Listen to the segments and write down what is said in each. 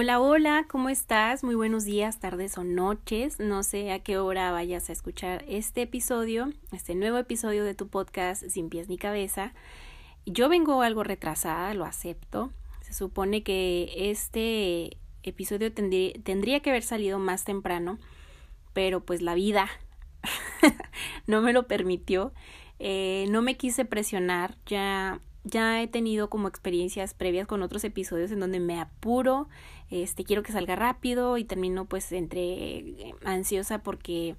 Hola, hola, ¿cómo estás? Muy buenos días, tardes o noches. No sé a qué hora vayas a escuchar este episodio, este nuevo episodio de tu podcast Sin pies ni cabeza. Yo vengo algo retrasada, lo acepto. Se supone que este episodio tendría, que haber salido más temprano, pero pues la vida no me lo permitió. Eh, no me quise presionar, ya ya he tenido como experiencias previas con otros episodios en donde me apuro, este quiero que salga rápido y termino pues entre eh, ansiosa porque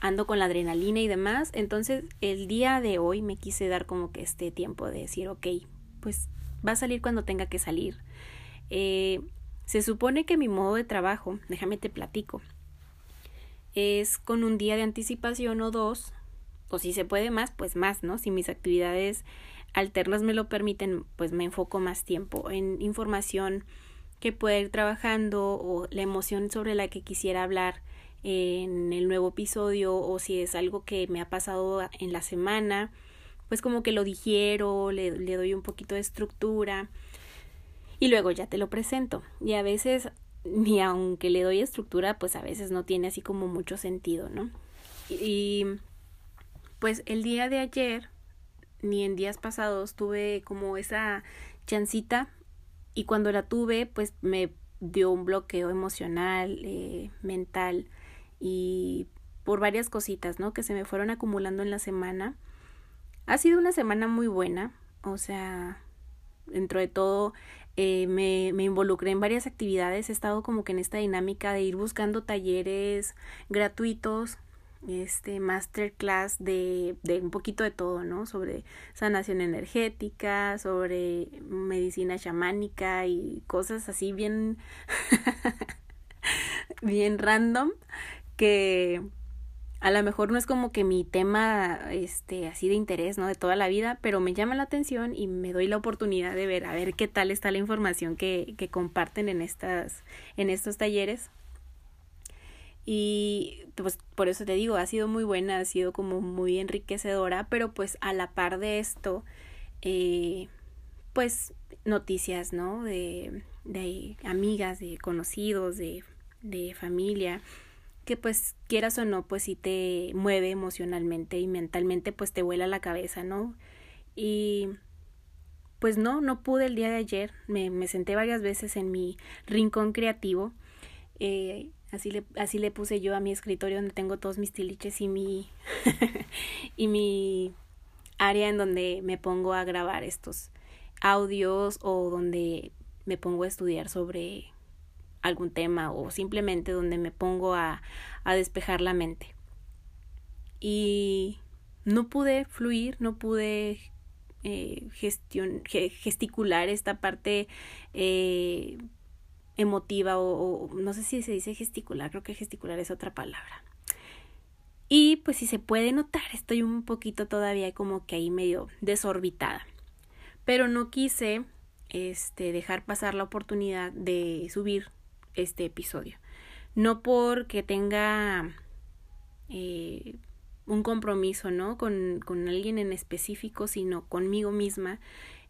ando con la adrenalina y demás. Entonces, el día de hoy me quise dar como que este tiempo de decir, ok, pues va a salir cuando tenga que salir. Eh, se supone que mi modo de trabajo, déjame te platico, es con un día de anticipación o dos, o si se puede más, pues más, ¿no? Si mis actividades alternas me lo permiten, pues me enfoco más tiempo en información que pueda ir trabajando o la emoción sobre la que quisiera hablar en el nuevo episodio o si es algo que me ha pasado en la semana, pues como que lo digiero, le, le doy un poquito de estructura y luego ya te lo presento. Y a veces, ni aunque le doy estructura, pues a veces no tiene así como mucho sentido, ¿no? Y pues el día de ayer ni en días pasados tuve como esa chancita y cuando la tuve pues me dio un bloqueo emocional, eh, mental y por varias cositas, ¿no? Que se me fueron acumulando en la semana. Ha sido una semana muy buena, o sea, dentro de todo eh, me, me involucré en varias actividades, he estado como que en esta dinámica de ir buscando talleres gratuitos este masterclass de, de un poquito de todo, ¿no? Sobre sanación energética, sobre medicina chamánica y cosas así bien, bien random que a lo mejor no es como que mi tema este así de interés, ¿no? De toda la vida, pero me llama la atención y me doy la oportunidad de ver a ver qué tal está la información que, que comparten en estas en estos talleres y pues por eso te digo, ha sido muy buena, ha sido como muy enriquecedora, pero pues a la par de esto, eh, pues noticias, ¿no? De, de amigas, de conocidos, de, de familia, que pues quieras o no, pues sí te mueve emocionalmente y mentalmente, pues te vuela la cabeza, ¿no? Y pues no, no pude el día de ayer, me, me senté varias veces en mi rincón creativo. Eh, Así le, así le puse yo a mi escritorio donde tengo todos mis tiliches y mi, y mi área en donde me pongo a grabar estos audios o donde me pongo a estudiar sobre algún tema o simplemente donde me pongo a, a despejar la mente. Y no pude fluir, no pude eh, gesticular esta parte eh, emotiva o, no sé si se dice gesticular, creo que gesticular es otra palabra. Y pues si se puede notar, estoy un poquito todavía como que ahí medio desorbitada. Pero no quise este dejar pasar la oportunidad de subir este episodio. No porque tenga eh, un compromiso, ¿no? Con, con, alguien en específico, sino conmigo misma.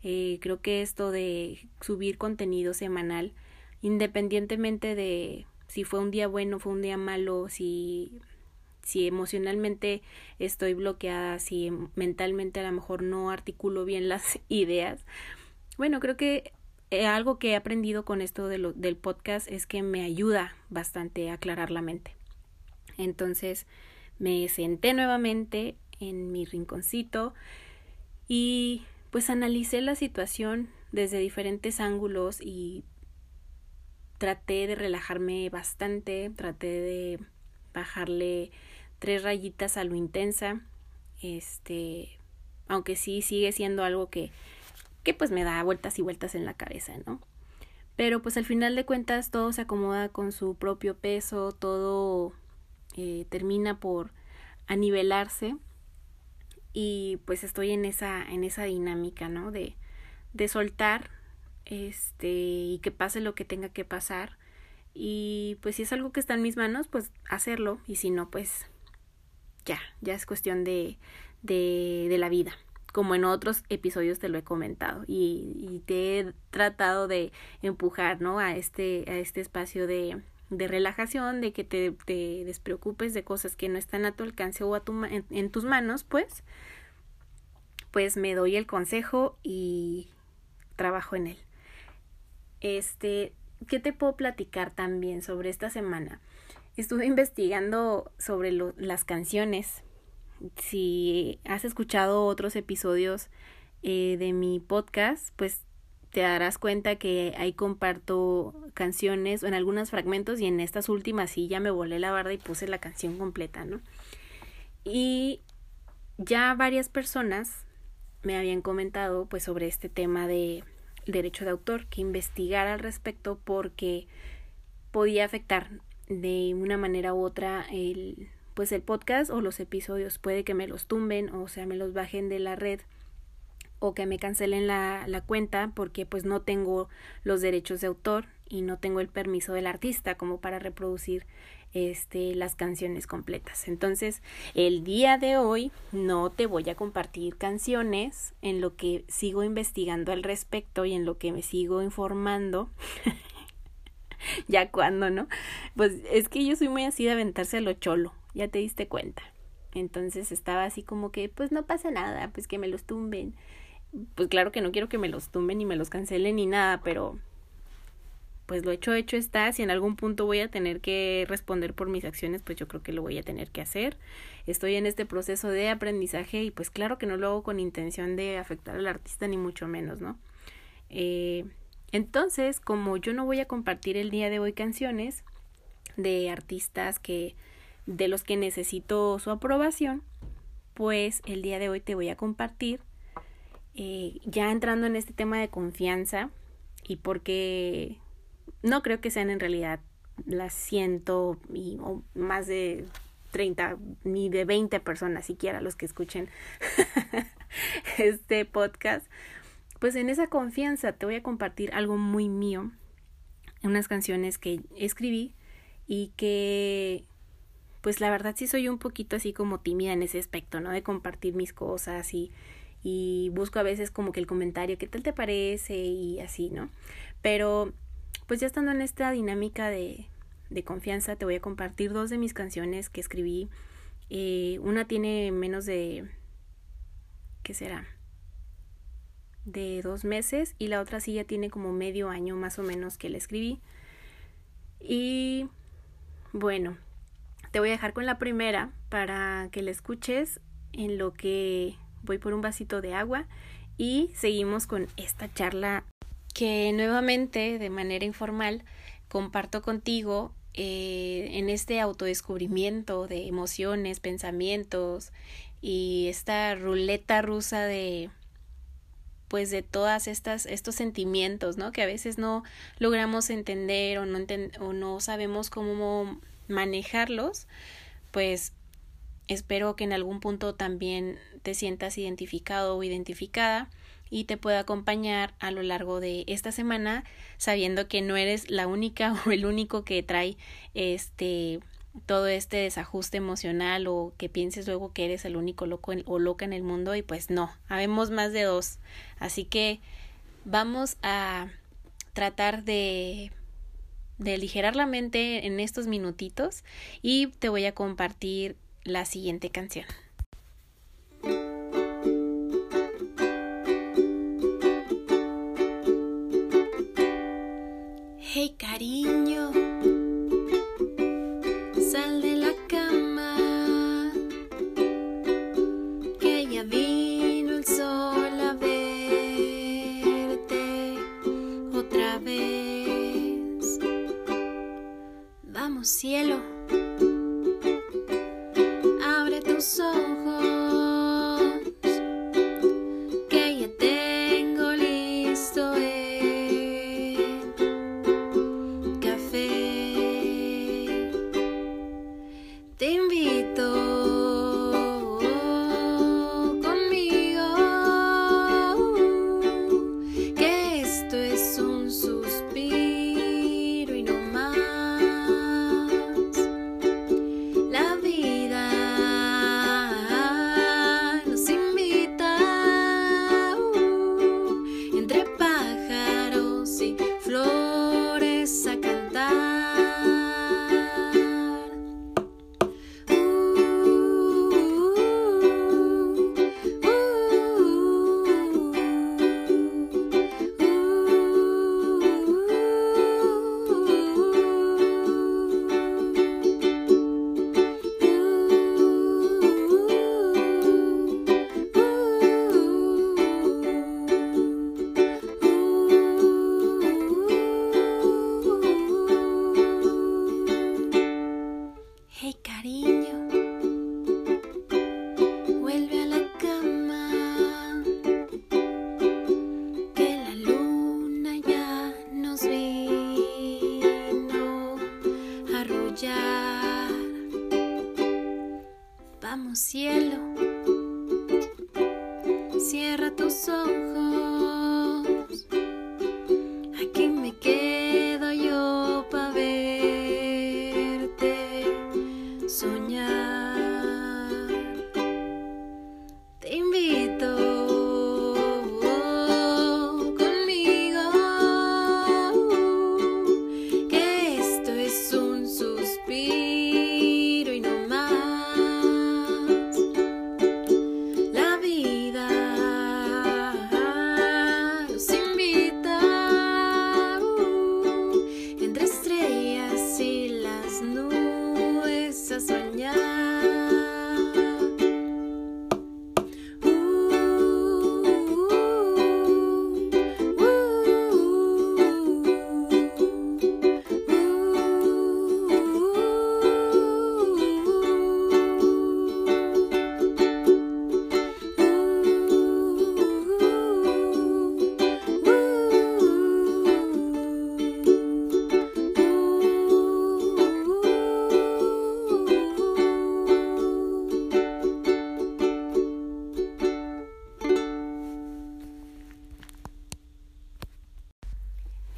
Eh, creo que esto de subir contenido semanal independientemente de si fue un día bueno, fue un día malo, si si emocionalmente estoy bloqueada, si mentalmente a lo mejor no articulo bien las ideas. Bueno, creo que eh, algo que he aprendido con esto de lo, del podcast es que me ayuda bastante a aclarar la mente. Entonces me senté nuevamente en mi rinconcito y pues analicé la situación desde diferentes ángulos y traté de relajarme bastante, traté de bajarle tres rayitas a lo intensa, este, aunque sí sigue siendo algo que, que pues me da vueltas y vueltas en la cabeza, ¿no? Pero pues al final de cuentas todo se acomoda con su propio peso, todo eh, termina por anivelarse y pues estoy en esa, en esa dinámica, ¿no? De, de soltar, este, y que pase lo que tenga que pasar. Y pues si es algo que está en mis manos, pues hacerlo. Y si no, pues ya, ya es cuestión de, de, de la vida. Como en otros episodios te lo he comentado. Y, y te he tratado de empujar, ¿no? A este, a este espacio de, de relajación, de que te, te, despreocupes de cosas que no están a tu alcance o a tu, en, en, tus manos, pues, pues me doy el consejo y trabajo en él. Este, ¿qué te puedo platicar también sobre esta semana? Estuve investigando sobre las canciones. Si has escuchado otros episodios eh, de mi podcast, pues te darás cuenta que ahí comparto canciones en algunos fragmentos y en estas últimas sí ya me volé la barda y puse la canción completa, ¿no? Y ya varias personas me habían comentado pues sobre este tema de derecho de autor, que investigara al respecto porque podía afectar de una manera u otra el pues el podcast o los episodios. Puede que me los tumben o sea me los bajen de la red o que me cancelen la, la cuenta porque pues no tengo los derechos de autor y no tengo el permiso del artista como para reproducir este, las canciones completas. Entonces, el día de hoy no te voy a compartir canciones en lo que sigo investigando al respecto y en lo que me sigo informando. ya cuando, ¿no? Pues es que yo soy muy así de aventarse a lo cholo, ya te diste cuenta. Entonces estaba así como que, pues no pasa nada, pues que me los tumben. Pues claro que no quiero que me los tumben ni me los cancelen ni nada, pero pues lo hecho hecho está, si en algún punto voy a tener que responder por mis acciones, pues yo creo que lo voy a tener que hacer. Estoy en este proceso de aprendizaje y pues claro que no lo hago con intención de afectar al artista ni mucho menos, ¿no? Eh, entonces, como yo no voy a compartir el día de hoy canciones de artistas que de los que necesito su aprobación, pues el día de hoy te voy a compartir eh, ya entrando en este tema de confianza y porque no creo que sean en realidad las ciento y más de 30 ni de 20 personas siquiera los que escuchen este podcast. Pues en esa confianza te voy a compartir algo muy mío, unas canciones que escribí y que pues la verdad sí soy un poquito así como tímida en ese aspecto, ¿no? De compartir mis cosas y, y busco a veces como que el comentario, ¿qué tal te parece? Y así, ¿no? Pero pues ya estando en esta dinámica de, de confianza, te voy a compartir dos de mis canciones que escribí. Eh, una tiene menos de... ¿Qué será? De dos meses y la otra sí ya tiene como medio año más o menos que la escribí. Y bueno, te voy a dejar con la primera para que la escuches en lo que voy por un vasito de agua y seguimos con esta charla que nuevamente de manera informal comparto contigo eh, en este autodescubrimiento de emociones, pensamientos y esta ruleta rusa de pues de todas estas estos sentimientos, ¿no? Que a veces no logramos entender o no o no sabemos cómo manejarlos, pues espero que en algún punto también te sientas identificado o identificada y te pueda acompañar a lo largo de esta semana sabiendo que no eres la única o el único que trae este todo este desajuste emocional o que pienses luego que eres el único loco o loca en el mundo y pues no, habemos más de dos. Así que vamos a tratar de de aligerar la mente en estos minutitos y te voy a compartir la siguiente canción. Hey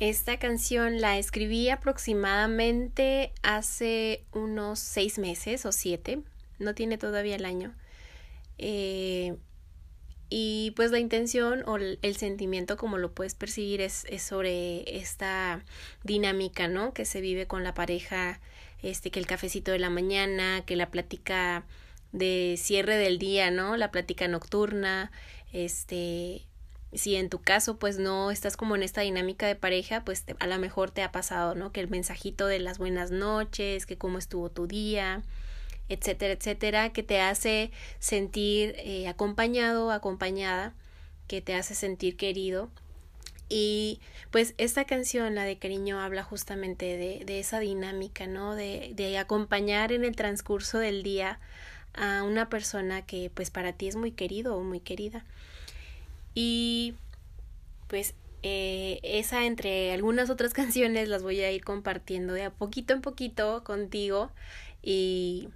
Esta canción la escribí aproximadamente hace unos seis meses o siete, no tiene todavía el año. Eh, y pues la intención o el sentimiento, como lo puedes percibir, es, es, sobre esta dinámica, ¿no? Que se vive con la pareja, este, que el cafecito de la mañana, que la plática de cierre del día, ¿no? La plática nocturna, este, si en tu caso pues no estás como en esta dinámica de pareja, pues a lo mejor te ha pasado, ¿no? Que el mensajito de las buenas noches, que cómo estuvo tu día, etcétera, etcétera, que te hace sentir eh, acompañado, acompañada, que te hace sentir querido. Y pues esta canción, la de cariño, habla justamente de, de esa dinámica, ¿no? De, de acompañar en el transcurso del día a una persona que pues para ti es muy querido o muy querida. Y pues eh, esa entre algunas otras canciones las voy a ir compartiendo de a poquito en poquito contigo. Y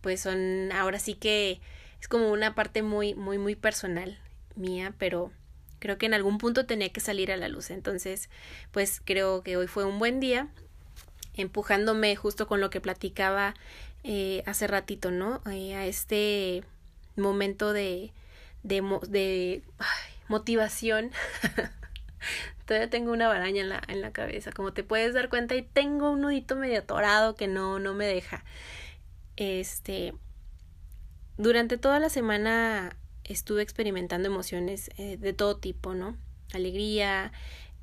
pues son ahora sí que es como una parte muy muy muy personal mía pero creo que en algún punto tenía que salir a la luz. Entonces pues creo que hoy fue un buen día empujándome justo con lo que platicaba eh, hace ratito no eh, a este momento de de, de motivación. Todavía tengo una baraña en la, en la cabeza, como te puedes dar cuenta, y tengo un nudito medio atorado que no, no me deja. Este, durante toda la semana estuve experimentando emociones eh, de todo tipo, ¿no? Alegría,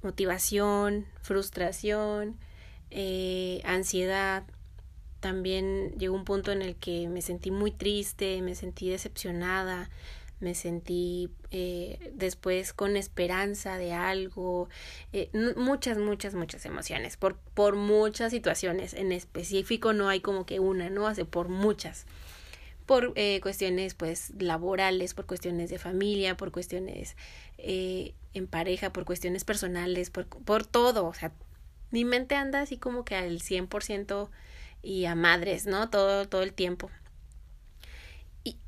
motivación, frustración, eh, ansiedad. También llegó un punto en el que me sentí muy triste, me sentí decepcionada, me sentí eh, después con esperanza de algo, eh, muchas, muchas, muchas emociones, por, por muchas situaciones, en específico no hay como que una, ¿no? Hace por muchas, por eh, cuestiones pues laborales, por cuestiones de familia, por cuestiones eh, en pareja, por cuestiones personales, por, por todo, o sea, mi mente anda así como que al 100% y a madres, ¿no? Todo, todo el tiempo.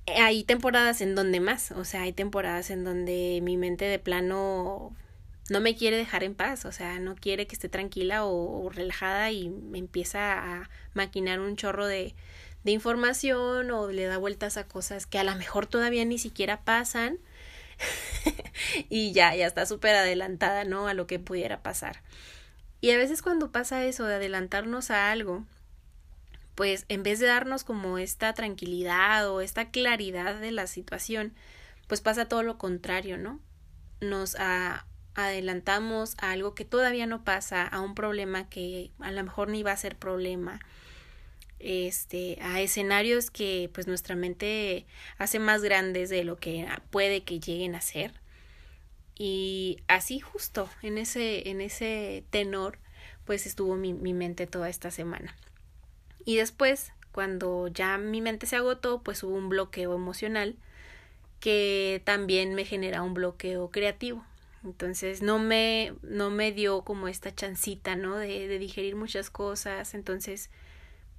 Hay temporadas en donde más, o sea, hay temporadas en donde mi mente de plano no me quiere dejar en paz, o sea, no quiere que esté tranquila o, relajada y me empieza a maquinar un chorro de, de información o le da vueltas a cosas que a lo mejor todavía ni siquiera pasan y ya, ya está súper adelantada, ¿no? A lo que pudiera pasar. Y a veces cuando pasa eso de adelantarnos a algo, pues en vez de darnos como esta tranquilidad o esta claridad de la situación, pues pasa todo lo contrario, ¿no? Nos adelantamos a algo que todavía no pasa, a un problema que a lo mejor ni va a ser problema, este, a escenarios que pues nuestra mente hace más grandes de lo que puede que lleguen a ser. Y así justo en ese, en ese tenor, pues estuvo mi, mi mente toda esta semana. Y después, cuando ya mi mente se agotó, pues hubo un bloqueo emocional que también me genera un bloqueo creativo. Entonces no me, no me dio como esta chancita, ¿no? De, de digerir muchas cosas. Entonces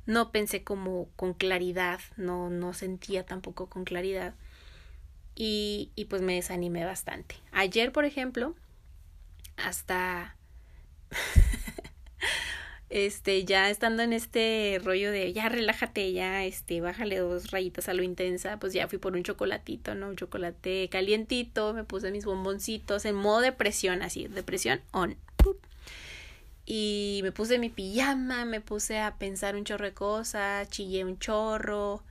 no pensé como con claridad, no, no sentía tampoco con claridad. Y, y pues me desanimé bastante. Ayer, por ejemplo, hasta este, ya estando en este rollo de ya relájate, ya este, bájale dos rayitas a lo intensa, pues ya fui por un chocolatito, ¿no? Un chocolate calientito, me puse mis bomboncitos en modo depresión, así, depresión on. Y me puse mi pijama, me puse a pensar un chorro de cosas, chillé un chorro,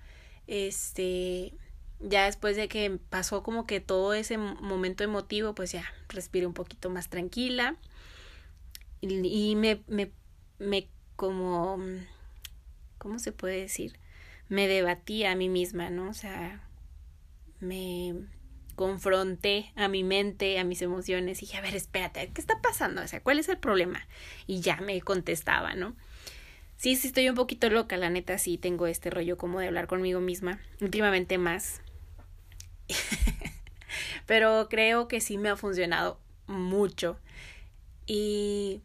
este, ya después de que pasó como que todo ese momento emotivo, pues ya respiré un poquito más tranquila y, y me, me me como, ¿cómo se puede decir? Me debatí a mí misma, ¿no? O sea, me confronté a mi mente, a mis emociones y dije, a ver, espérate, ¿qué está pasando? O sea, ¿cuál es el problema? Y ya me contestaba, ¿no? Sí, sí, estoy un poquito loca, la neta, sí tengo este rollo como de hablar conmigo misma, últimamente más. Pero creo que sí me ha funcionado mucho. Y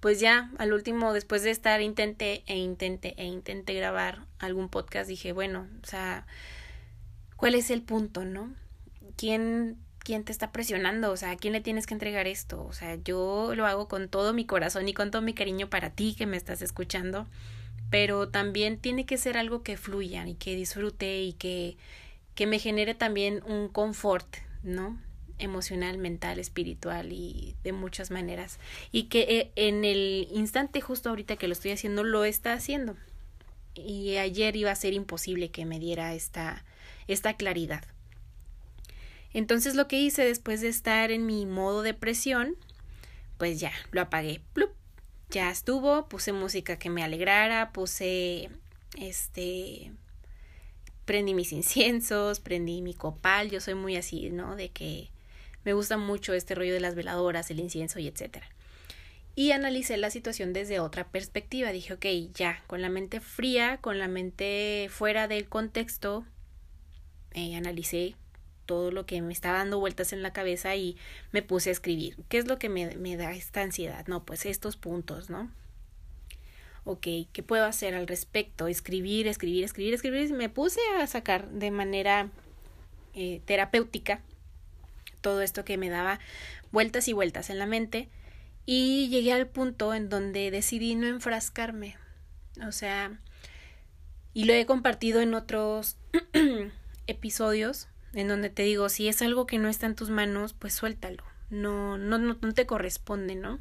pues ya al último, después de estar intenté e intenté e intenté grabar algún podcast, dije, bueno, o sea, ¿cuál es el punto, no? ¿Quién, quién te está presionando? O sea, ¿a quién le tienes que entregar esto? O sea, yo lo hago con todo mi corazón y con todo mi cariño para ti que me estás escuchando, pero también tiene que ser algo que fluya y que disfrute y que, que me genere también un confort, ¿no? Emocional, mental, espiritual y de muchas maneras. Y que eh, en el instante justo ahorita que lo estoy haciendo, lo está haciendo. Y ayer iba a ser imposible que me diera esta, esta claridad. Entonces lo que hice después de estar en mi modo depresión, pues ya, lo apagué. ¡Plup! Ya estuvo, puse música que me alegrara, puse este prendí mis inciensos, prendí mi copal, yo soy muy así, ¿no? De que me gusta mucho este rollo de las veladoras, el incienso y etcétera. Y analicé la situación desde otra perspectiva. Dije, ok, ya, con la mente fría, con la mente fuera del contexto, eh, analicé todo lo que me estaba dando vueltas en la cabeza y me puse a escribir. ¿Qué es lo que me, me da esta ansiedad? No, pues estos puntos, ¿no? ok, ¿qué puedo hacer al respecto? Escribir, escribir, escribir, escribir. Me puse a sacar de manera eh, terapéutica todo esto que me daba vueltas y vueltas en la mente y llegué al punto en donde decidí no enfrascarme. O sea, y lo he compartido en otros episodios en donde te digo, si es algo que no está en tus manos, pues suéltalo. No, no, no, no te corresponde, ¿no?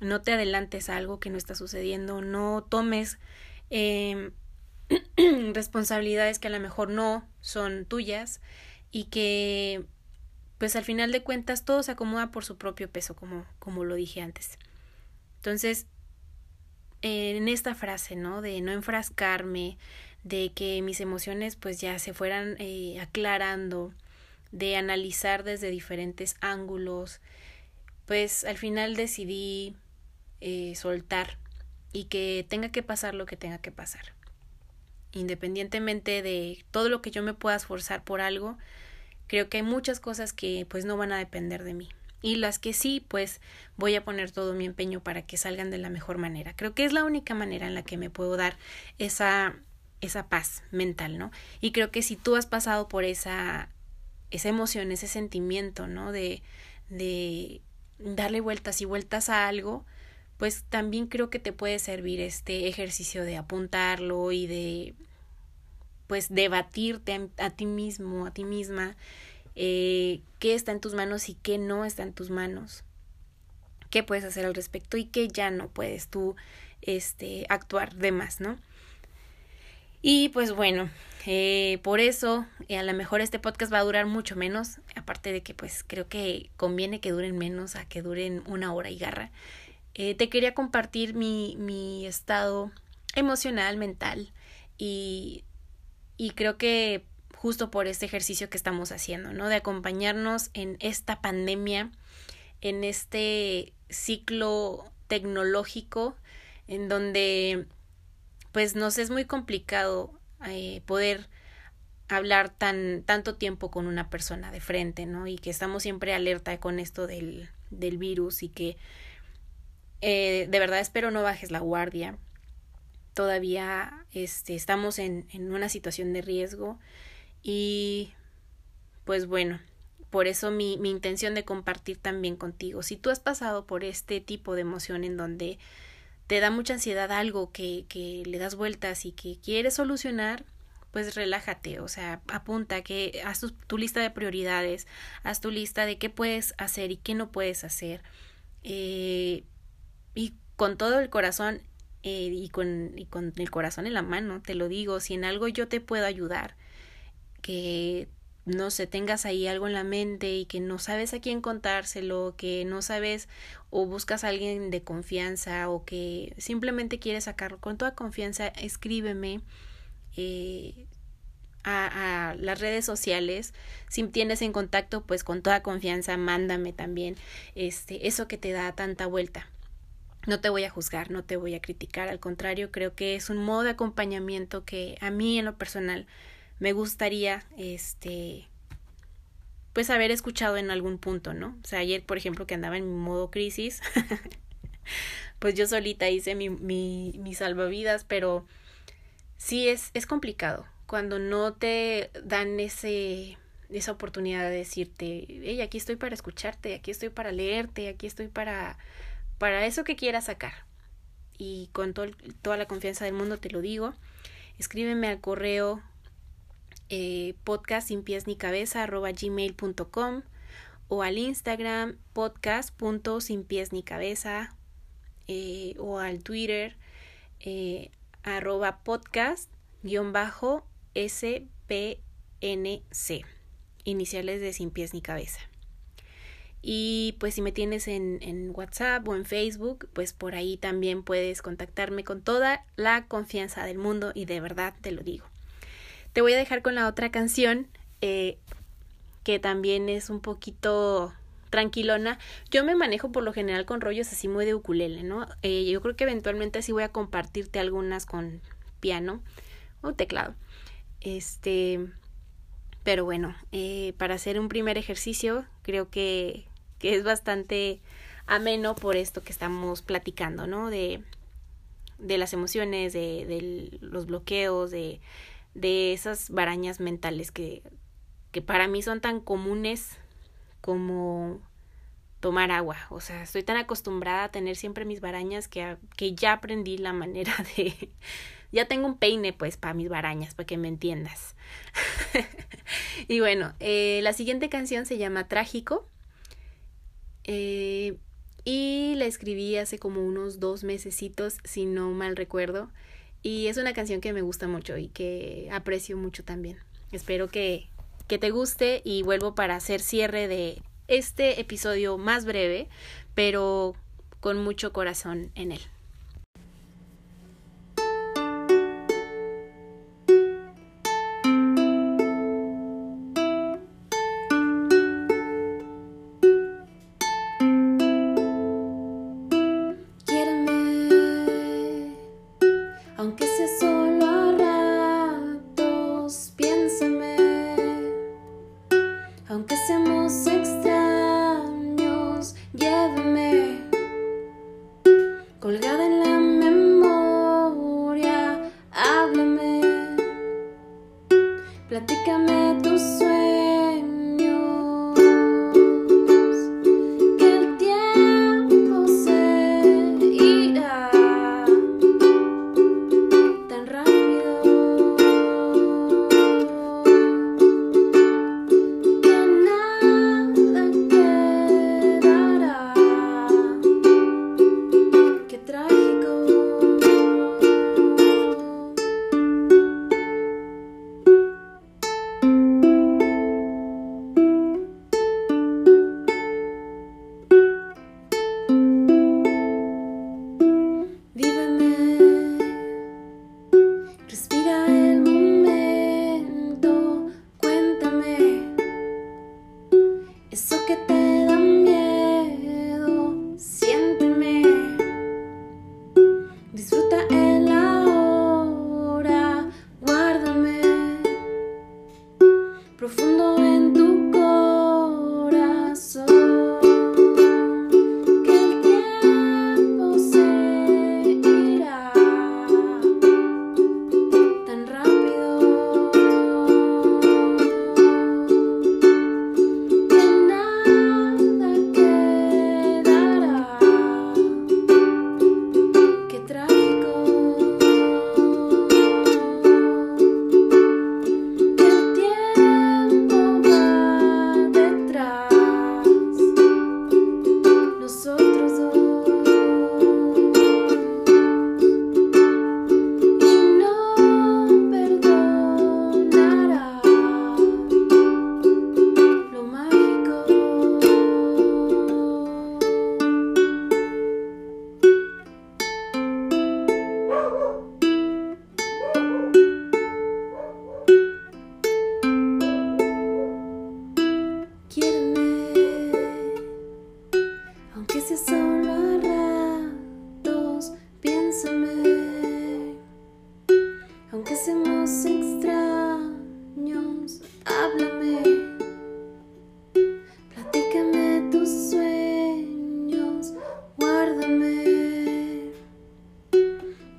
No te adelantes a algo que no está sucediendo, no tomes eh, responsabilidades que a lo mejor no son tuyas y que pues al final de cuentas todo se acomoda por su propio peso, como, como lo dije antes. Entonces, en esta frase, ¿no? De no enfrascarme, de que mis emociones pues ya se fueran eh, aclarando, de analizar desde diferentes ángulos, pues al final decidí eh, soltar y que tenga que pasar lo que tenga que pasar. Independientemente de todo lo que yo me pueda esforzar por algo, creo que hay muchas cosas que pues no van a depender de mí y las que sí pues voy a poner todo mi empeño para que salgan de la mejor manera. Creo que es la única manera en la que me puedo dar esa esa paz mental, ¿no? Y creo que si tú has pasado por esa esa emoción, ese sentimiento, ¿no? De de darle vueltas y vueltas a algo, pues también creo que te puede servir este ejercicio de apuntarlo y de pues debatirte a, ti mismo, a ti misma, eh, qué está en tus manos y qué no está en tus manos, qué puedes hacer al respecto y qué ya no puedes tú este, actuar de más, ¿no? Y pues bueno, eh, por eso a lo mejor este podcast va a durar mucho menos, aparte de que pues creo que conviene que duren menos a que duren una hora y garra. Eh, te quería compartir mi, mi estado emocional, mental y y creo que justo por este ejercicio que estamos haciendo, ¿no? De acompañarnos en esta pandemia, en este ciclo tecnológico en donde pues nos es muy complicado eh, poder hablar tan tanto tiempo con una persona de frente, ¿no? Y que estamos siempre alerta con esto del, del virus y que eh, de verdad espero no bajes la guardia todavía este, estamos en, en una situación de riesgo y pues bueno, por eso mi, mi intención de compartir también contigo. Si tú has pasado por este tipo de emoción en donde te da mucha ansiedad algo que, que le das vueltas y que quieres solucionar, pues relájate, o sea, apunta que haz tu, lista de prioridades, haz tu lista de qué puedes hacer y qué no puedes hacer. Eh, y con todo el corazón eh, y, con, y con el corazón en la mano, te lo digo, si en algo yo te puedo ayudar, que no sé, tengas ahí algo en la mente y que no sabes a quién contárselo, que no sabes o buscas a alguien de confianza o que simplemente quieres sacarlo con toda confianza, escríbeme eh, a, a, las redes sociales. Si tienes en contacto, pues con toda confianza, mándame también este, eso que te da tanta vuelta. No te voy a juzgar, no te voy a criticar, al contrario, creo que es un modo de acompañamiento que a mí en lo personal me gustaría, este, pues haber escuchado en algún punto, ¿no? O sea, ayer, por ejemplo, que andaba en mi modo crisis, pues yo solita hice mi, mi, mi salvavidas, pero sí es, es complicado cuando no te dan ese, esa oportunidad de decirte, hey, aquí estoy para escucharte, aquí estoy para leerte, aquí estoy para, para eso que quieras sacar. Y con toda la confianza del mundo te lo digo. Escríbeme al correo eh, podcast sin pies ni cabeza gmail.com o al Instagram podcast sin pies ni cabeza eh, o al Twitter eh, arroba podcast guion bajo SPNC iniciales de sin pies ni cabeza y pues si me tienes en, en, WhatsApp o en Facebook, pues por ahí también puedes contactarme con toda la confianza del mundo y de verdad te lo digo. Te voy a dejar con la otra canción, eh, que también es un poquito tranquilona. Yo me manejo por lo general con rollos así muy de ukulele, ¿no? Eh, yo creo que eventualmente sí voy a compartirte algunas con piano o teclado. Este, pero bueno, eh, para hacer un primer ejercicio creo que, que es bastante ameno por esto que estamos platicando, ¿no? De, de las emociones, de, de los bloqueos, de de esas barañas mentales que, que para mí son tan comunes como tomar agua. O sea, estoy tan acostumbrada a tener siempre mis barañas que, que ya aprendí la manera de... ya tengo un peine pues para mis barañas, para que me entiendas. y bueno, eh, la siguiente canción se llama Trágico. Eh, y la escribí hace como unos dos mesecitos, si no mal recuerdo. Y es una canción que me gusta mucho y que aprecio mucho también. Espero que, que te guste y vuelvo para hacer cierre de este episodio más breve, pero con mucho corazón en él.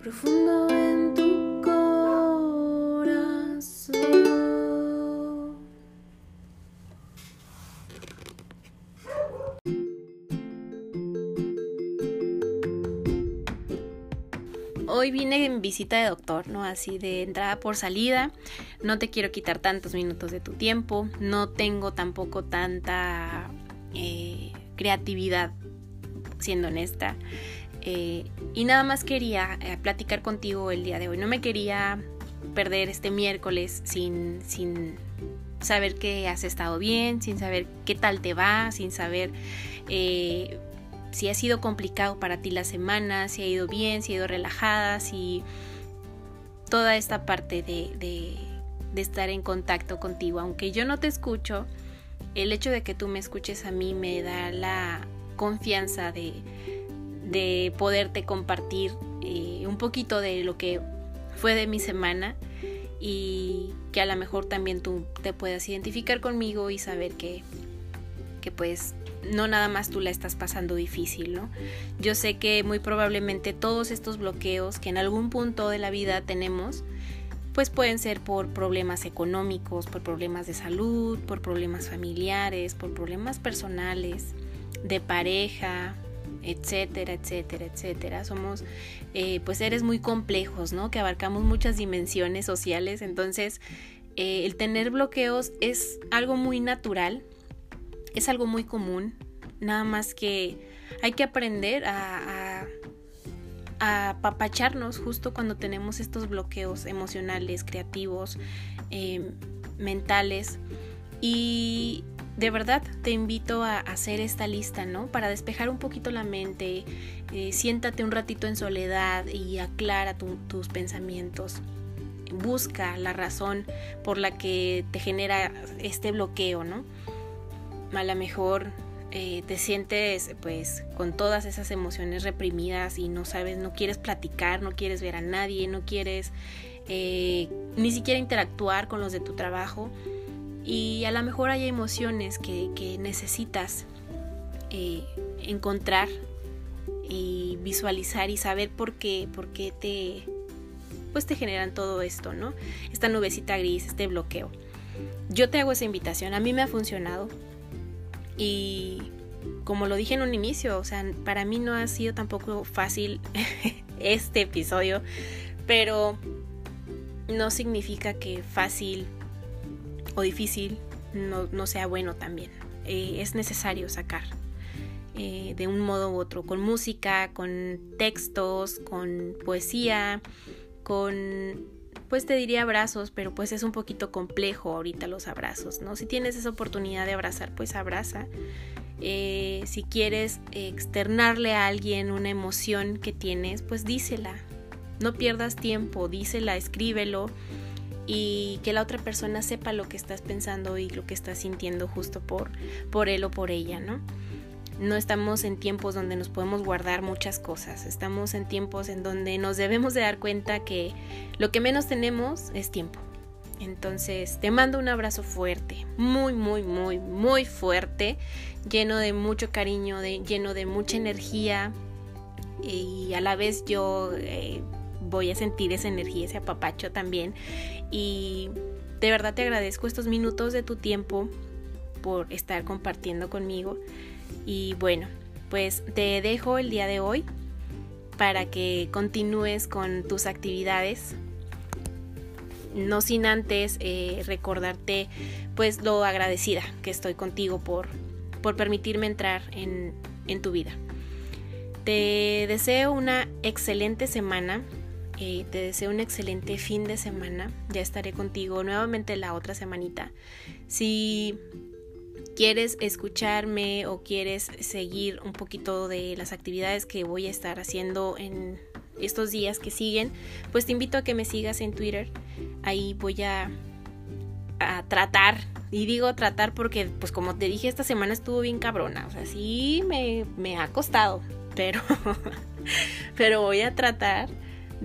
Profundo en tu corazón. Hoy vine en visita de doctor, ¿no? Así de entrada por salida. No te quiero quitar tantos minutos de tu tiempo. No tengo tampoco tanta eh, creatividad, siendo honesta. Eh, y nada más quería eh, platicar contigo el día de hoy. No me quería perder este miércoles sin, sin saber que has estado bien, sin saber qué tal te va, sin saber eh, si ha sido complicado para ti la semana, si ha ido bien, si ha ido relajada, si toda esta parte de, de, de estar en contacto contigo. Aunque yo no te escucho, el hecho de que tú me escuches a mí me da la confianza de, de poderte compartir eh, un poquito de lo que fue de mi semana y que a lo mejor también tú te puedas identificar conmigo y saber que, que pues no nada más tú la estás pasando difícil, ¿no? Yo sé que muy probablemente todos estos bloqueos que en algún punto de la vida tenemos, pues pueden ser por problemas económicos, por problemas de salud, por problemas familiares, por problemas personales, de pareja, etcétera, etcétera, etcétera. Somos eh, pues seres muy complejos, ¿no? Que abarcamos muchas dimensiones sociales. Entonces, eh, el tener bloqueos es algo muy natural, es algo muy común. Nada más que hay que aprender a, a, apapacharnos justo cuando tenemos estos bloqueos emocionales, creativos, eh, mentales. Y de verdad te invito a hacer esta lista, ¿no? Para despejar un poquito la mente, eh, siéntate un ratito en soledad y aclara tus pensamientos. Busca la razón por la que te genera este bloqueo, ¿no? A lo mejor eh, te sientes pues con todas esas emociones reprimidas y no sabes, no quieres platicar, no quieres ver a nadie, no quieres eh, ni siquiera interactuar con los de tu trabajo y a lo mejor hay emociones que, necesitas eh, encontrar y visualizar y saber por qué, por qué te, pues te generan todo esto, ¿no? Esta nubecita gris, este bloqueo. Yo te hago esa invitación, a mí me ha funcionado y como lo dije en un inicio, o sea, para mí no ha sido tampoco fácil este episodio, pero no significa que fácil o difícil no, sea bueno también. Eh, es necesario sacar eh, de un modo u otro, con música, con textos, con poesía, con, pues te diría abrazos, pero pues es un poquito complejo ahorita los abrazos, ¿no? Si tienes esa oportunidad de abrazar, pues abraza. Eh, si quieres externarle a alguien una emoción que tienes, pues dísela. No pierdas tiempo, dísela, escríbelo y que la otra persona sepa lo que estás pensando y lo que estás sintiendo justo por, por él o por ella, ¿no? No estamos en tiempos donde nos podemos guardar muchas cosas, estamos en tiempos en donde nos debemos de dar cuenta que lo que menos tenemos es tiempo. Entonces te mando un abrazo fuerte, muy, muy, muy, muy fuerte, lleno de mucho cariño, de, lleno de mucha energía y a la vez yo eh, voy a sentir esa energía, ese apapacho también. Y de verdad te agradezco estos minutos de tu tiempo por estar compartiendo conmigo. Y bueno, pues te dejo el día de hoy para que continúes con tus actividades. No sin antes eh, recordarte pues lo agradecida que estoy contigo por, por permitirme entrar en, en tu vida. Te deseo una excelente semana te deseo un excelente fin de semana. Ya estaré contigo nuevamente la otra semanita. Si quieres escucharme o quieres seguir un poquito de las actividades que voy a estar haciendo en estos días que siguen, pues te invito a que me sigas en Twitter. Ahí voy a, a tratar, y digo tratar porque, pues como te dije, esta semana estuvo bien cabrona. O sea, sí me, me ha costado, pero, pero voy a tratar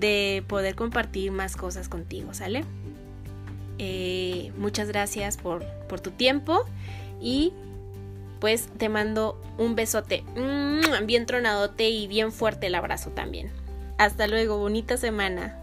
de poder compartir más cosas contigo, ¿sale? Eh, muchas gracias por, por tu tiempo y pues te mando un besote bien tronadote y bien fuerte el abrazo también. Hasta luego, bonita semana.